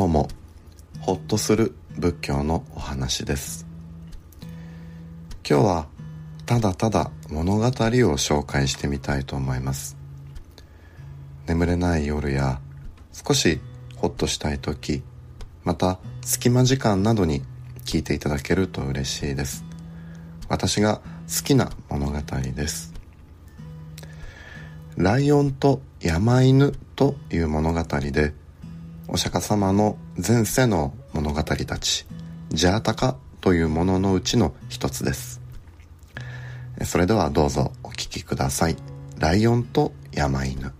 どうもほっとする仏教のお話です。今日はただただ物語を紹介してみたいと思います。眠れない夜や少しほっとしたい時また隙間時間などに聞いていただけると嬉しいです。私が好きな物語です。ライオンと山犬という物語でお釈迦様の前世の物語たちジャータカというもののうちの一つです。それではどうぞお聞きください。ライオンと山犬。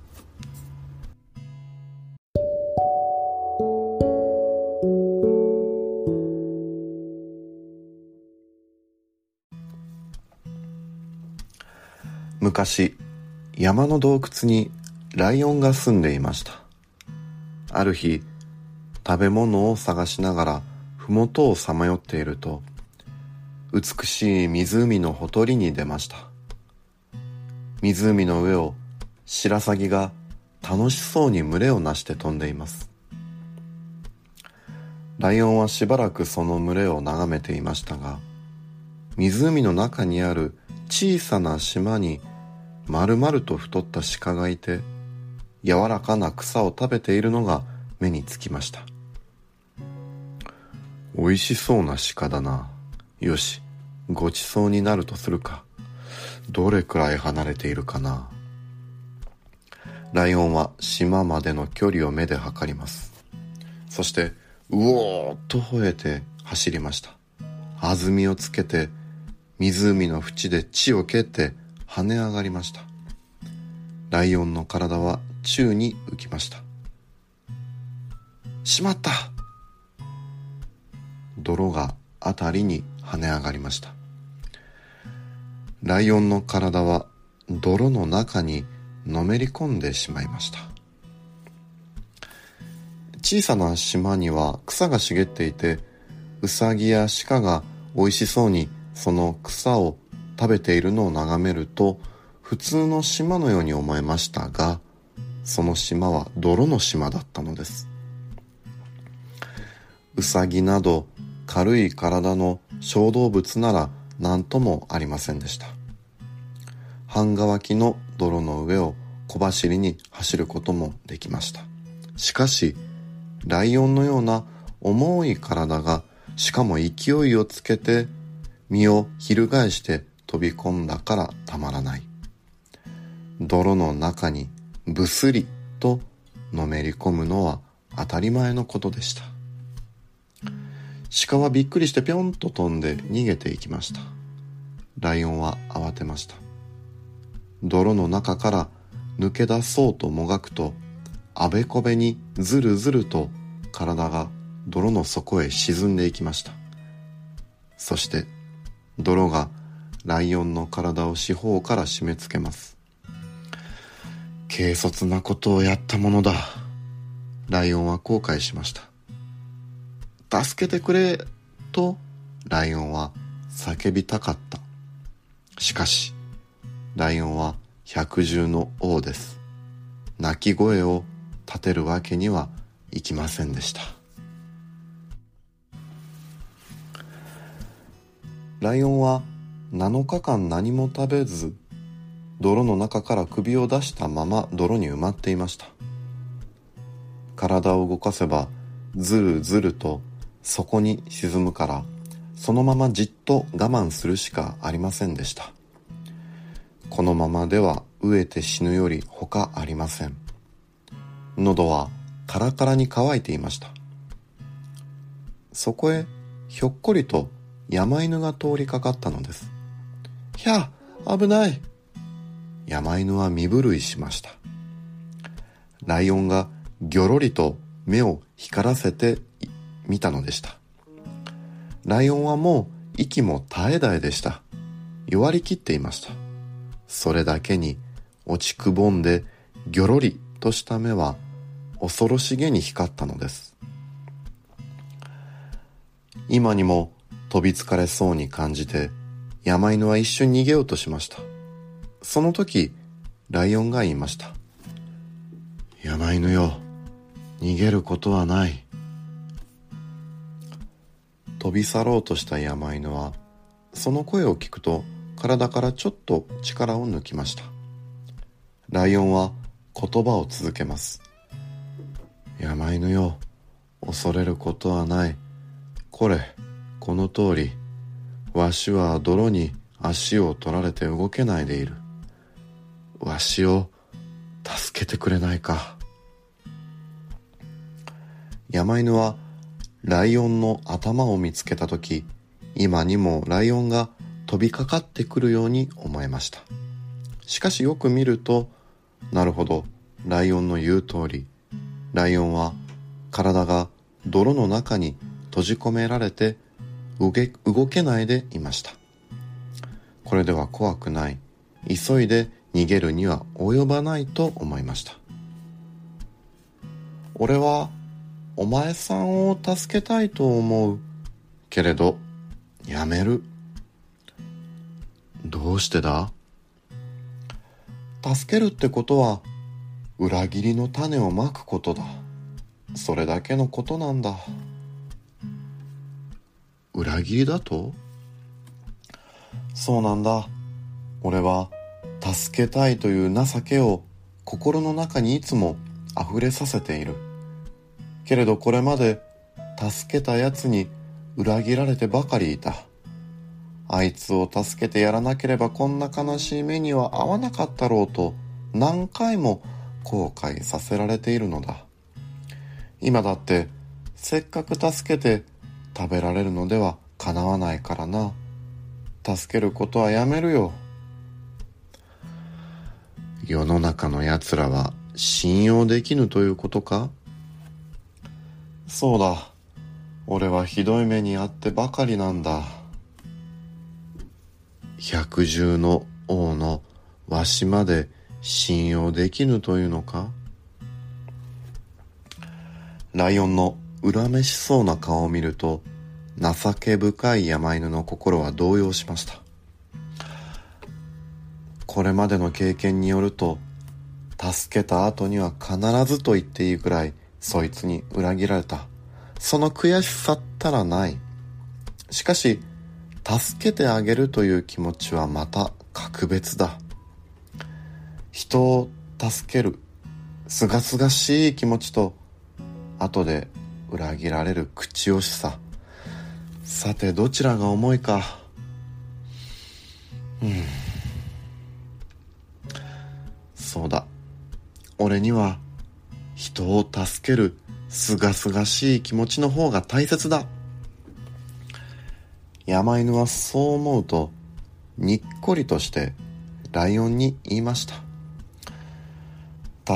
昔山の洞窟にライオンが住んでいました。ある日食べ物を探しながら麓をさまよっていると美しい湖のほとりに出ました。湖の上を白鷺が楽しそうに群れをなして飛んでいます。ライオンはしばらくその群れを眺めていましたが湖の中にある小さな島に丸々と太った鹿がいて柔らかな草を食べているのが目につきました。美味しそうな鹿だな。よしごちそうになるとするか。どれくらい離れているかな。ライオンは島までの距離を目で測ります。そしてうおーっと吠えて走りました。弾みをつけて湖の縁で地を蹴って跳ね上がりました。ライオンの体は宙に浮きました。しまった！泥が辺りに跳ね上がりました。ライオンの体は泥の中にのめり込んでしまいました。小さな島には草が茂っていてウサギや鹿が美味しそうにその草を食べているのを眺めると普通の島のように思えましたがその島は泥の島だったのです。ウサギなど軽い体の小動物なら何ともありませんでした。半乾きの泥の上を小走りに走ることもできました。しかしライオンのような重い体がしかも勢いをつけて身を翻して飛び込んだからたまらない。泥の中にぶすりとのめり込むのは当たり前のことでした。鹿はびっくりしてぴょんと飛んで逃げていきました。ライオンは慌てました。泥の中から抜け出そうともがくとあべこべにずるずると体が泥の底へ沈んでいきました。そして泥がライオンの体を四方から締め付けます。軽率なことをやったものだ。ライオンは後悔しました。助けてくれとライオンは叫びたかった。しかしライオンは百獣の王です。鳴き声を立てるわけにはいきませんでした。ライオンは7日間何も食べず泥の中から首を出したまま泥に埋まっていました。体を動かせばずるずると底に沈むからそのままじっと我慢するしかありませんでした。このままでは飢えて死ぬより他ありません。喉はカラカラに乾いていました。そこへひょっこりと山犬が通りかかったのです。ひゃ危ない。山犬は身震いしました。ライオンがぎょろりと目を光らせて見たのでした。ライオンはもう息も絶え絶えでした。弱りきっていました。それだけに落ちくぼんでぎょろりとした目は恐ろしげに光ったのです。今にも飛びつかれそうに感じて山犬は一瞬逃げようとしました。その時ライオンが言いました山犬よ逃げることはない。飛び去ろうとした山犬はその声を聞くと体からちょっと力を抜きました。ライオンは言葉を続けます山犬よ恐れることはない。これこの通り。わしは泥に足を取られて動けないでいる。わしを助けてくれないか山犬はライオンの頭を見つけた時今にもライオンが飛びかかってくるように思えました。しかしよく見るとなるほどライオンの言う通りライオンは体が泥の中に閉じ込められて動けないでいました。これでは怖くない。急いで逃げるには及ばないと思いました。俺はお前さんを助けたいと思う。けれど、やめる。どうしてだ？助けるってことは、裏切りの種をまくことだ。それだけのことなんだ。裏切りだと？そうなんだ。俺は、助けたいという情けを心の中にいつも溢れさせている。けれどこれまで助けた奴に裏切られてばかりいた。あいつを助けてやらなければこんな悲しい目には合わなかったろうと何回も後悔させられているのだ。今だってせっかく助けて食べられるのではかなわないからな。助けることはやめるよ。世の中の奴らは信用できぬということか？そうだ。俺はひどい目にあってばかりなんだ。百獣の王のわしまで信用できぬというのか？ライオンの恨めしそうな顔を見ると情け深い山犬の心は動揺しましたこれまでの経験によると助けた後には必ずと言っていいくらいそいつに裏切られた。その悔しさったらない。しかし、助けてあげるという気持ちはまた格別だ。人を助ける、すがすがしい気持ちと、後で裏切られる口惜しさ。さて、どちらが重いか。うん。そうだ。俺には人を助けるすがすがしい気持ちの方が大切だ。山犬はそう思うと、にっこりとしてライオンに言いました。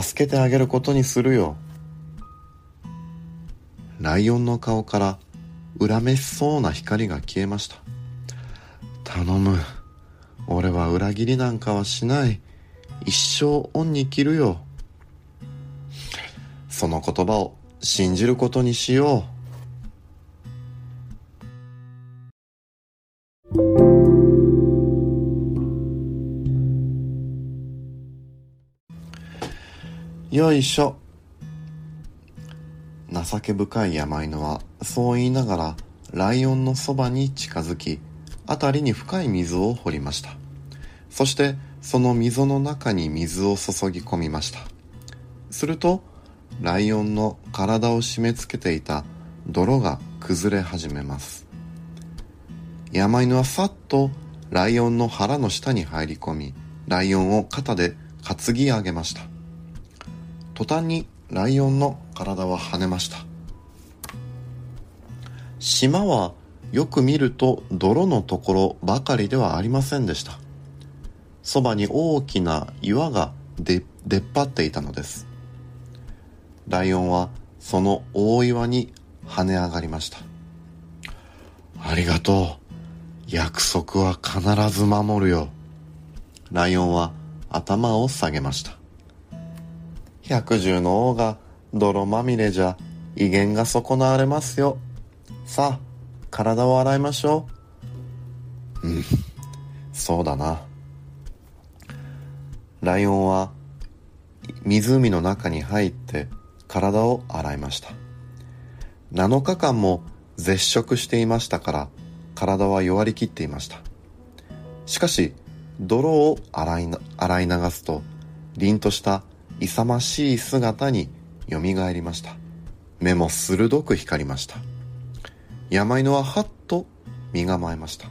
助けてあげることにするよ。ライオンの顔から恨めしそうな光が消えました。頼む。俺は裏切りなんかはしない。一生恩に着るよ。その言葉を信じることにしよう。よいしょ。情け深い山犬はそう言いながらライオンのそばに近づき辺りに深い溝を掘りましたそしてその溝の中に水を注ぎ込みましたするとライオンの体を締め付けていた泥が崩れ始めます。山犬はさっとライオンの腹の下に入り込みライオンを肩で担ぎ上げました。途端にライオンの体は跳ねました。島はよく見ると泥のところばかりではありませんでした。そばに大きな岩が出っ張っていたのです。ライオンはその大岩に跳ね上がりました。ありがとう。約束は必ず守るよ。ライオンは頭を下げました。百獣の王が泥まみれじゃ威厳が損なわれますよ。さあ、体を洗いましょう。うん、そうだな。ライオンは湖の中に入って体を洗いました。7日間も絶食していましたから体は弱りきっていました。しかし泥を洗い洗い流すと凛とした勇ましい姿によみがえりました。目も鋭く光りました。山犬ははっと身構えました。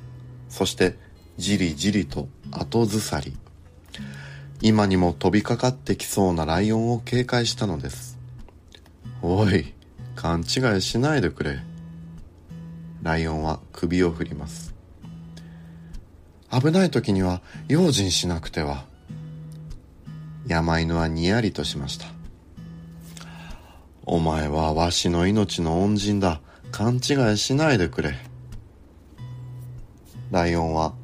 そしてじりじりと後ずさり。今にも飛びかかってきそうなライオンを警戒したのです。おい勘違いしないでくれ。ライオンは首を振ります。危ない時には用心しなくては。山犬はにやりとしました。お前はわしの命の恩人だ。勘違いしないでくれ。ライオンは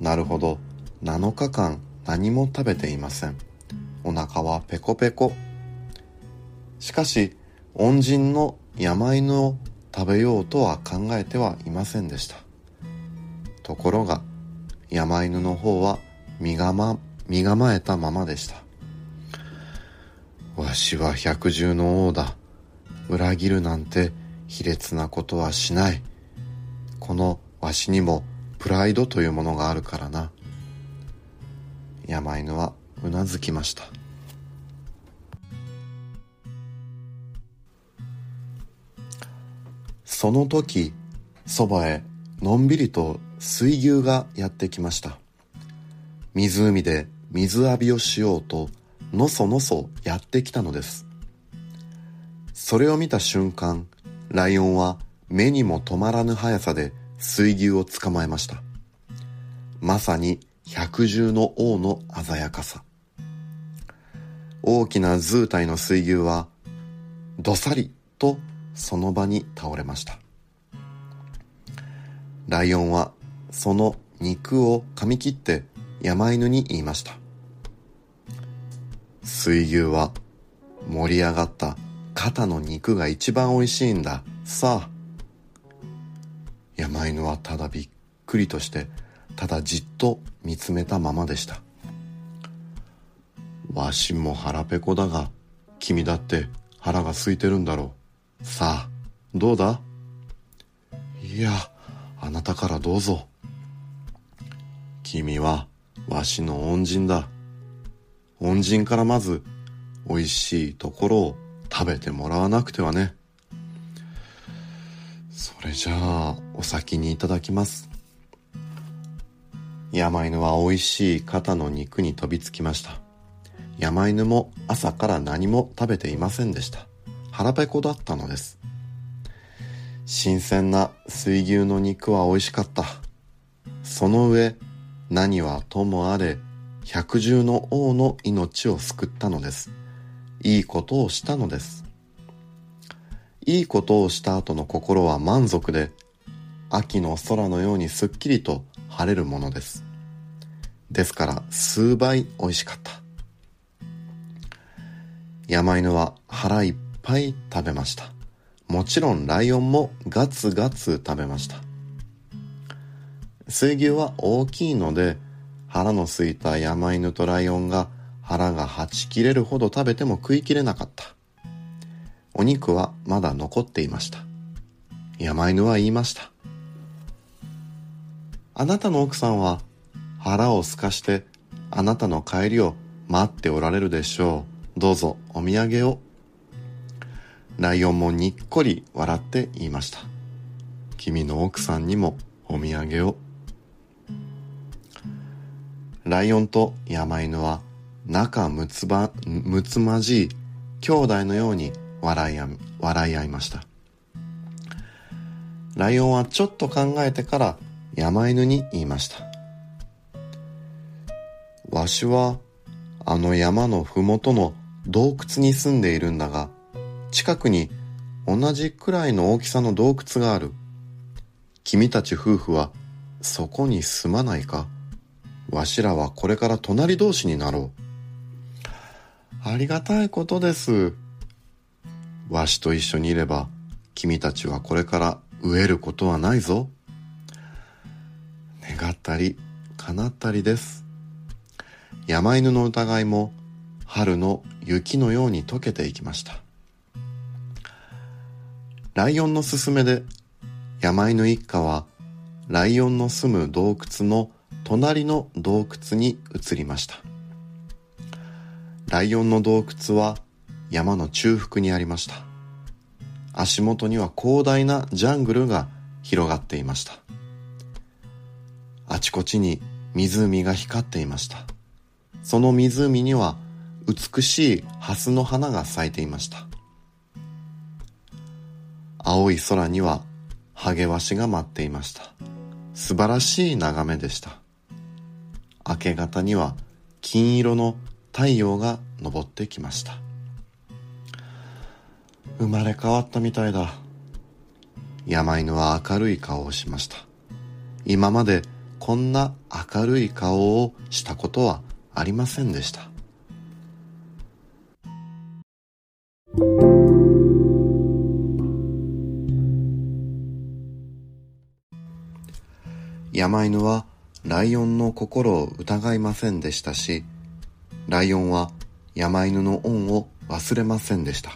なるほど。7日間何も食べていません。お腹はペコペコ。しかし恩人の山犬を食べようとは考えてはいませんでした。ところが山犬の方は身構身構えたままでした。わしは百獣の王だ。裏切るなんて卑劣なことはしない。このわしにもプライドというものがあるからな。山犬はうなずきました。その時そばへのんびりと水牛がやってきました。湖で水浴びをしようとのそのそやってきたのです。それを見た瞬間ライオンは目にも止まらぬ速さで水牛を捕まえました。まさに百獣の王の鮮やかさ。大きな図体の水牛はどさりとその場に倒れました。ライオンはその肉を噛み切って山犬に言いました。水牛は盛り上がった肩の肉が一番おいしいんだ。さあ山犬はただびっくりとしてただじっと見つめたままでした。わしも腹ペコだが君だって腹が空いてるんだろう。さあどうだ？いやあなたからどうぞ。君はわしの恩人だ。恩人からまず美味しいところを食べてもらわなくてはね。それじゃあお先にいただきます。山犬は美味しい肩の肉に飛びつきました。山犬も朝から何も食べていませんでした。腹ペコだったのです。新鮮な水牛の肉は美味しかった。その上何はともあれ百獣の王の命を救ったのです。いいことをしたのです。いいことをした後の心は満足で秋の空のようにすっきりと晴れるものです。ですから数倍美味しかった。山犬は腹いっぱい食べました。もちろんライオンもガツガツ食べました。水牛は大きいので腹の空いた山犬とライオンが腹がはち切れるほど食べても食いきれなかった。お肉はまだ残っていました。山犬は言いました。あなたの奥さんは腹をすかしてあなたの帰りを待っておられるでしょう。どうぞお土産をライオンもにっこり笑って言いました君の奥さんにもお土産をライオンと山犬は仲むつば、むつまじい兄弟のように笑い笑い合いました。ライオンはちょっと考えてから山犬に言いました。わしはあの山のふもとの洞窟に住んでいるんだが、近くに同じくらいの大きさの洞窟がある。君たち夫婦はそこに住まないか？わしらはこれから隣同士になろう。ありがたいことです。わしと一緒にいれば、君たちはこれから飢えることはないぞ。願ったり、叶ったりです。山犬の疑いも、春の雪のように溶けていきました。ライオンのすすめで、山犬一家はライオンの住む洞窟の隣の洞窟に移りました。ライオンの洞窟は山の中腹にありました。足元には広大なジャングルが広がっていました。あちこちに湖が光っていました。その湖には美しい蓮の花が咲いていました。青い空にはハゲワシが舞っていました。素晴らしい眺めでした。明け方には金色の太陽が昇ってきました。生まれ変わったみたいだ。山犬は明るい顔をしました。今までこんな明るい顔をしたことはありませんでした。山犬はライオンの心を疑いませんでしたし、ライオンは山犬の恩を忘れませんでした。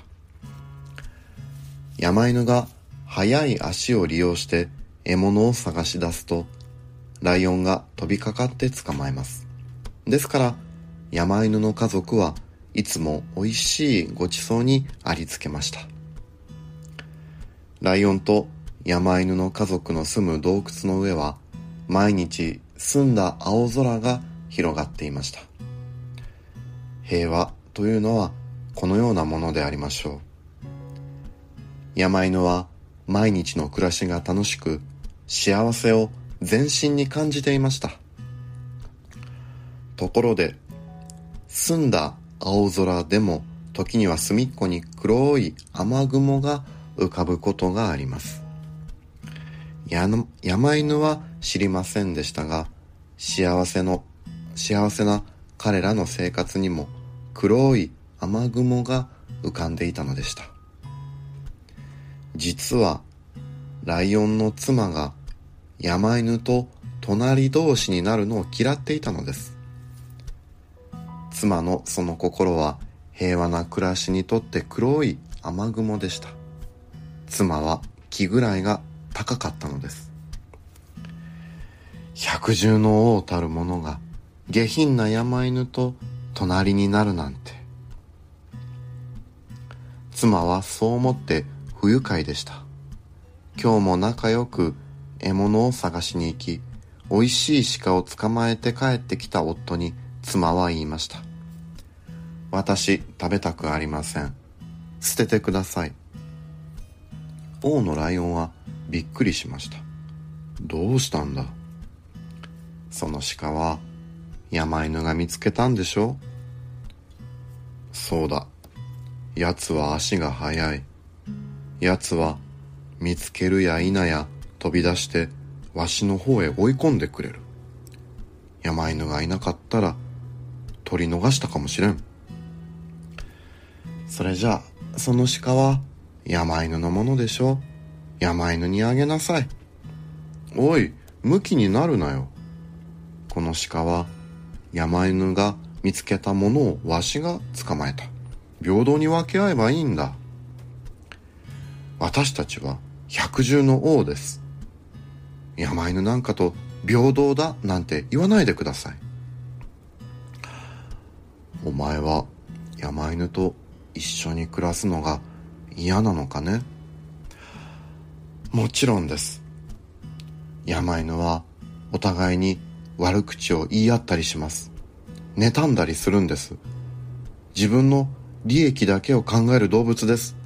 山犬が速い足を利用して獲物を探し出すと、ライオンが飛びかかって捕まえます。ですから、山犬の家族はいつも美味しいごちそうにありつけました。ライオンと山犬の家族の住む洞窟の上は毎日澄んだ青空が広がっていました。平和というのはこのようなものでありましょう。山犬は毎日の暮らしが楽しく幸せを全身に感じていました。ところで澄んだ青空でも時には隅っこに黒い雨雲が浮かぶことがあります。山犬は知りませんでしたが、幸せの、幸せな彼らの生活にも黒い雨雲が浮かんでいたのでした。実は、ライオンの妻が山犬と隣同士になるのを嫌っていたのです。妻のその心は平和な暮らしにとって黒い雨雲でした。妻は気ぐらいが高かったのです百獣の王たる者が下品な山犬と隣になるなんて。妻はそう思って不愉快でした。今日も仲良く獲物を探しに行き美味しい鹿を捕まえて帰ってきた夫に妻は言いました。私食べたくありません。捨ててください。王のライオンはびっくりしました。どうしたんだ？その鹿は山犬が見つけたんでしょ？そうだ。奴は足が速い。奴は見つけるや否や飛び出してわしの方へ追い込んでくれる。山犬がいなかったら取り逃したかもしれん。それじゃあその鹿は山犬のものでしょ？山犬にあげなさい。おい、向きになるなよ。この鹿は山犬が見つけたものをわしが捕まえた。平等に分け合えばいいんだ。私たちは百獣の王です。山犬なんかと平等だなんて言わないでください。お前は山犬と一緒に暮らすのが嫌なのかね？もちろんです山犬はお互いに悪口を言い合ったりします。妬んだりするんです。自分の利益だけを考える動物です。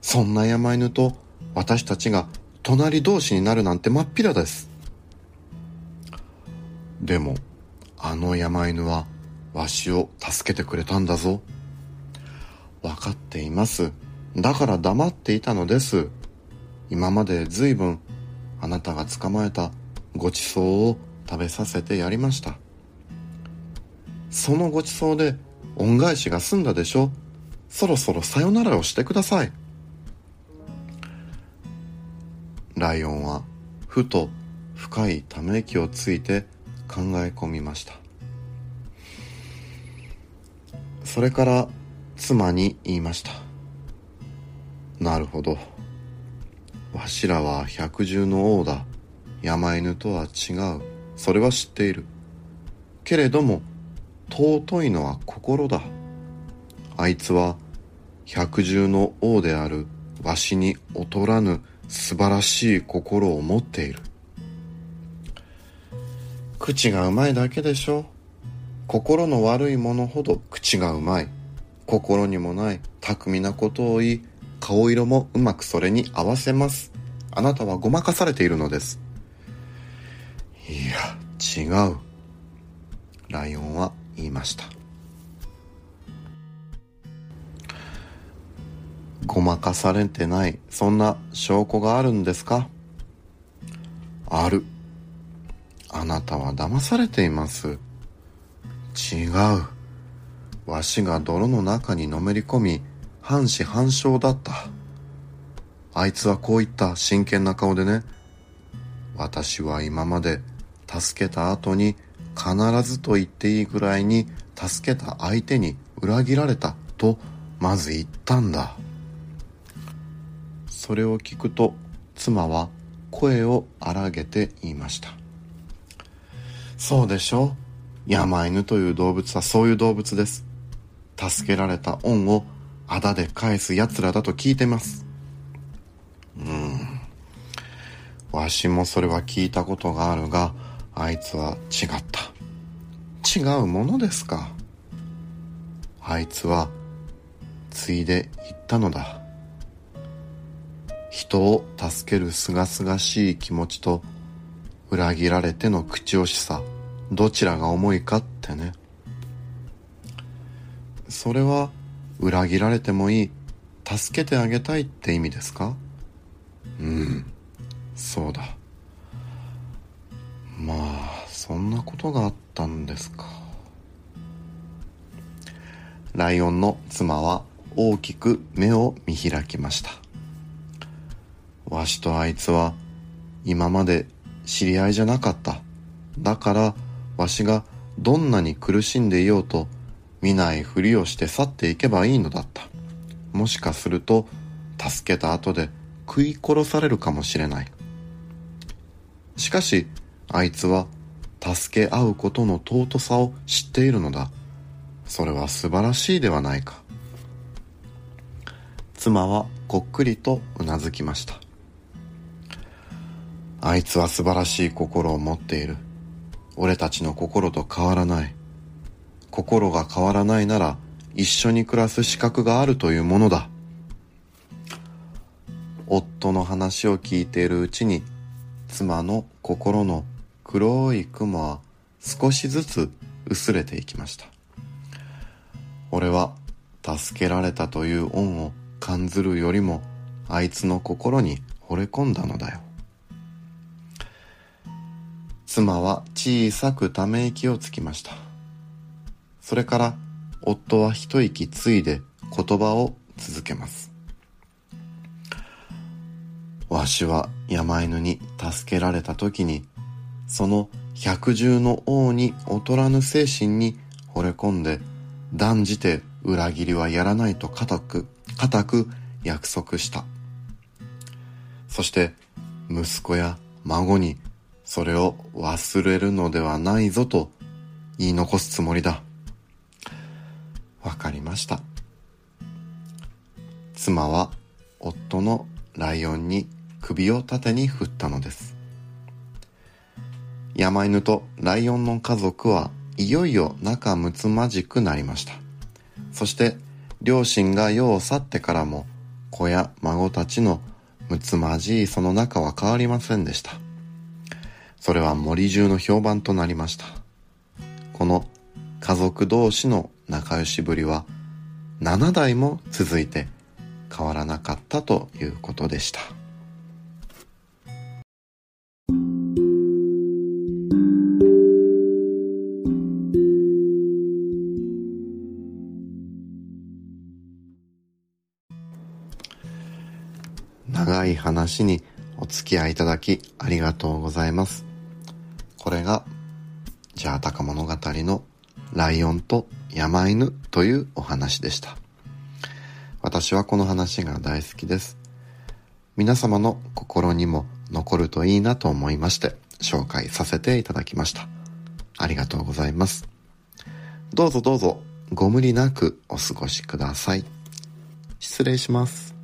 そんな山犬と私たちが隣同士になるなんて真っ平です。でもあの山犬はわしを助けてくれたんだぞ。分かっています。だから黙っていたのです。今まで随分あなたが捕まえたごちそうを食べさせてやりました。そのごちそうで恩返しが済んだでしょそろそろさよならをしてください。ライオンはふと深いため息をついて考え込みました。それから妻に言いました。なるほど。わしらは百獣の王だ。山犬とは違う。それは知っている。けれども尊いのは心だ。あいつは百獣の王である。わしに劣らぬ素晴らしい心を持っている。口がうまいだけでしょ。心の悪いものほど口がうまい。心にもない巧みなことを言い顔色もうまくそれに合わせます。あなたはごまかされているのです。いや違う。ライオンは言いました。ごまかされてない。そんな証拠があるんですか？ある。あなたは騙されています。違う。わしが泥の中にのめり込み半死半生だった。あいつはこう言った。真剣な顔でね。私は今まで助けた後に必ずと言っていいぐらいに助けた相手に裏切られたとまず言ったんだ。それを聞くと妻は声を荒げて言いました。そうでしょう。山犬という動物はそういう動物です。助けられた恩をあだで返す奴らだと聞いてます。うん。わしもそれは聞いたことがあるがあいつは違った。違うものですか。あいつはついで言ったのだ。人を助けるすがすがしい気持ちと裏切られての口惜しさ。どちらが重いかってね。それは裏切られてもいい。助けてあげたいって意味ですか。うん。そうだ。まあそんなことがあったんですか。ライオンの妻は大きく目を見開きました。わしとあいつは今まで知り合いじゃなかった。だからわしがどんなに苦しんでいようと見ないふりをして去っていけばいいのだった。もしかすると助けた後で食い殺されるかもしれない。しかしあいつは助け合うことの尊さを知っているのだ。それは素晴らしいではないか。妻はこっくりとうなずきました。あいつは素晴らしい心を持っている。俺たちの心と変わらない。心が変わらないなら一緒に暮らす資格があるというものだ。夫の話を聞いているうちに妻の心の黒い雲は少しずつ薄れていきました。俺は助けられたという恩を感ずるよりもあいつの心に惚れ込んだのだよ。妻は小さくため息をつきました。それから夫は一息ついで言葉を続けます。わしは山犬に助けられた時にその百獣の王に劣らぬ精神に惚れ込んで断じて裏切りはやらないと固く固く約束した。そして息子や孫にそれを忘れるのではないぞと言い残すつもりだ。わかりました。妻は夫のライオンに首を縦に振ったのです。山犬とライオンの家族はいよいよ仲睦まじくなりました。そして両親が世を去ってからも子や孫たちの睦まじいその仲は変わりませんでした。それは森中の評判となりました。この家族同士の仲良しぶりは7代も続いて変わらなかったということでした。長い話にお付き合いいただきありがとうございます。これが、ジャータカ物語のライオンと山犬というお話でした。私はこの話が大好きです。皆様の心にも残るといいなと思いまして紹介させていただきました。ありがとうございます。どうぞどうぞご無理なくお過ごしください。失礼します。